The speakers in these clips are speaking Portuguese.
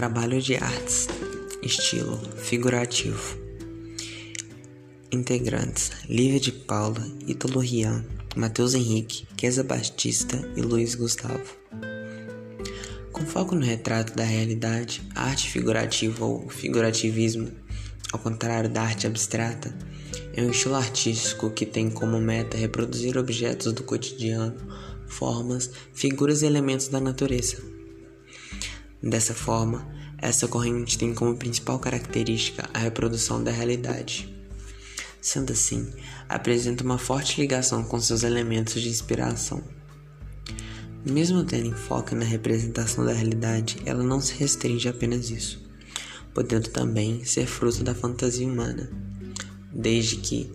Trabalho de artes. Estilo figurativo. Integrantes: Lívia de Paula, Ítalo Rian, Matheus Henrique, Kesa Batista e Luiz Gustavo. Com foco no retrato da realidade, a arte figurativa ou figurativismo, ao contrário da arte abstrata, é um estilo artístico que tem como meta reproduzir objetos do cotidiano, formas, figuras e elementos da natureza. Dessa forma, essa corrente tem como principal característica a reprodução da realidade. Sendo assim, apresenta uma forte ligação com seus elementos de inspiração. Mesmo tendo enfoque na representação da realidade, ela não se restringe a apenas isso, podendo também ser fruto da fantasia humana, desde que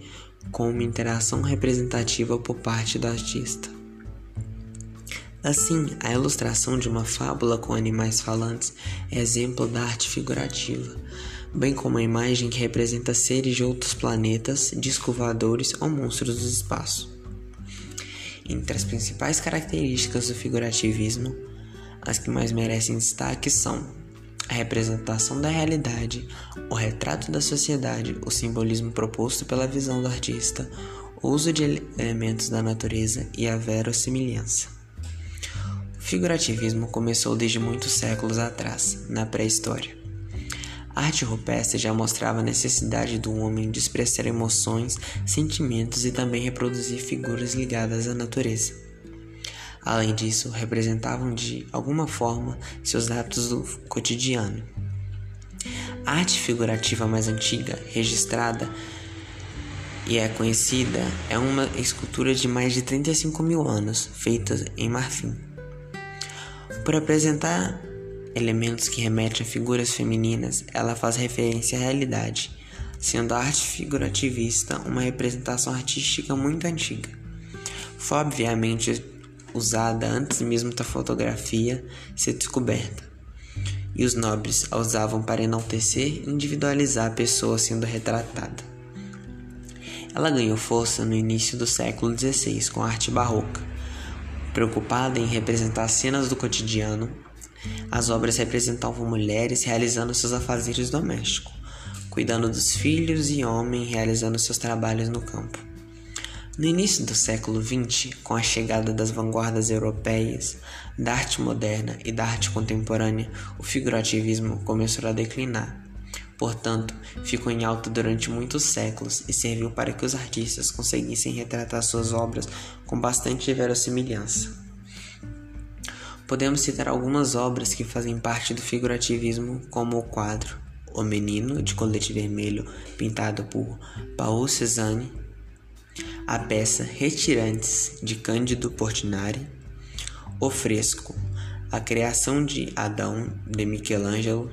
com uma interação representativa por parte do artista. Assim, a ilustração de uma fábula com animais falantes é exemplo da arte figurativa, bem como a imagem que representa seres de outros planetas, discos voadores ou monstros do espaço. Entre as principais características do figurativismo, as que mais merecem destaque são a representação da realidade, o retrato da sociedade, o simbolismo proposto pela visão do artista, o uso de elementos da natureza e a verossimilhança figurativismo começou desde muitos séculos atrás, na pré-história. A arte rupestre já mostrava a necessidade do homem de expressar emoções, sentimentos e também reproduzir figuras ligadas à natureza. Além disso, representavam de alguma forma seus hábitos do cotidiano. A arte figurativa mais antiga, registrada e é conhecida, é uma escultura de mais de 35 mil anos, feita em marfim. Por apresentar elementos que remetem a figuras femininas, ela faz referência à realidade, sendo a arte figurativista uma representação artística muito antiga. Foi obviamente usada antes mesmo da fotografia ser descoberta, e os nobres a usavam para enaltecer e individualizar a pessoa sendo retratada. Ela ganhou força no início do século XVI com a arte barroca, Preocupada em representar cenas do cotidiano, as obras representavam mulheres realizando seus afazeres domésticos, cuidando dos filhos e homens realizando seus trabalhos no campo. No início do século XX, com a chegada das vanguardas europeias, da arte moderna e da arte contemporânea, o figurativismo começou a declinar. Portanto, ficou em alta durante muitos séculos e serviu para que os artistas conseguissem retratar suas obras com bastante verossimilhança. Podemos citar algumas obras que fazem parte do figurativismo, como o quadro O Menino, de colete vermelho, pintado por Paul Cézanne, a peça Retirantes, de Cândido Portinari, o fresco A Criação de Adão, de Michelangelo,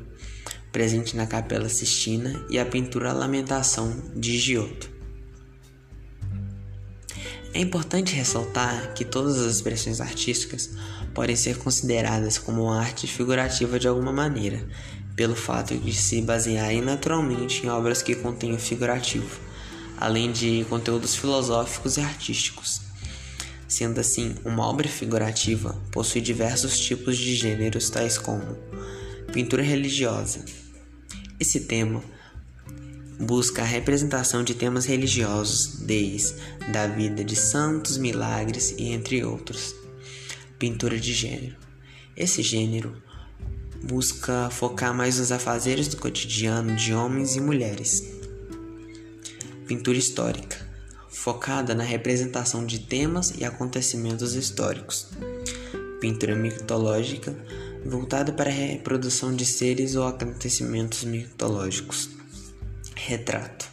presente na Capela Sistina, e a pintura Lamentação de Giotto. É importante ressaltar que todas as expressões artísticas podem ser consideradas como arte figurativa de alguma maneira, pelo fato de se basearem naturalmente em obras que contêm o figurativo, além de conteúdos filosóficos e artísticos. Sendo assim, uma obra figurativa possui diversos tipos de gêneros, tais como pintura religiosa, esse tema busca a representação de temas religiosos, desde da vida de santos, milagres e entre outros. Pintura de gênero. Esse gênero busca focar mais nos afazeres do cotidiano de homens e mulheres. Pintura histórica, focada na representação de temas e acontecimentos históricos. Pintura mitológica, voltada para a reprodução de seres ou acontecimentos mitológicos. Retrato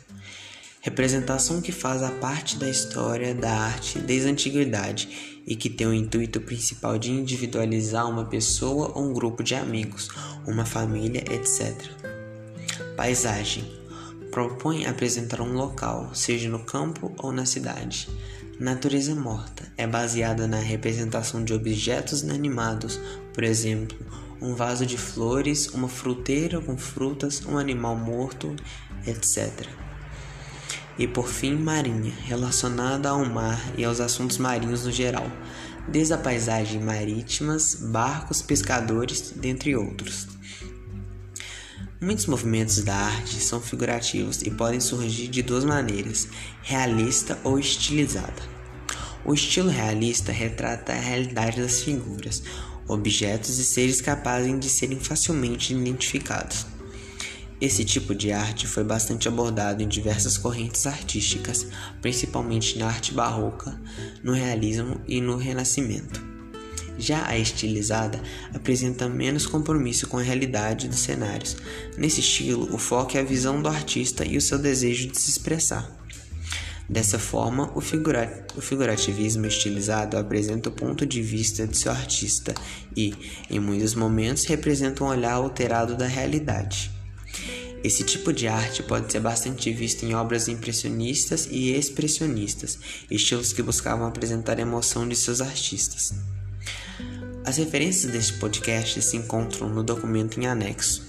representação que faz a parte da história da arte desde a antiguidade e que tem o intuito principal de individualizar uma pessoa ou um grupo de amigos, uma família, etc. Paisagem propõe apresentar um local, seja no campo ou na cidade. Natureza morta é baseada na representação de objetos inanimados, por exemplo, um vaso de flores, uma fruteira com frutas, um animal morto, etc. E por fim, marinha, relacionada ao mar e aos assuntos marinhos no geral, desde a paisagem marítimas, barcos, pescadores, dentre outros. Muitos movimentos da arte são figurativos e podem surgir de duas maneiras: realista ou estilizada. O estilo realista retrata a realidade das figuras, objetos e seres capazes de serem facilmente identificados. Esse tipo de arte foi bastante abordado em diversas correntes artísticas, principalmente na arte barroca, no realismo e no renascimento. Já a estilizada apresenta menos compromisso com a realidade dos cenários. Nesse estilo, o foco é a visão do artista e o seu desejo de se expressar. Dessa forma, o, figura o figurativismo estilizado apresenta o ponto de vista de seu artista e, em muitos momentos, representa um olhar alterado da realidade. Esse tipo de arte pode ser bastante visto em obras impressionistas e expressionistas, estilos que buscavam apresentar a emoção de seus artistas. As referências deste podcast se encontram no documento em anexo.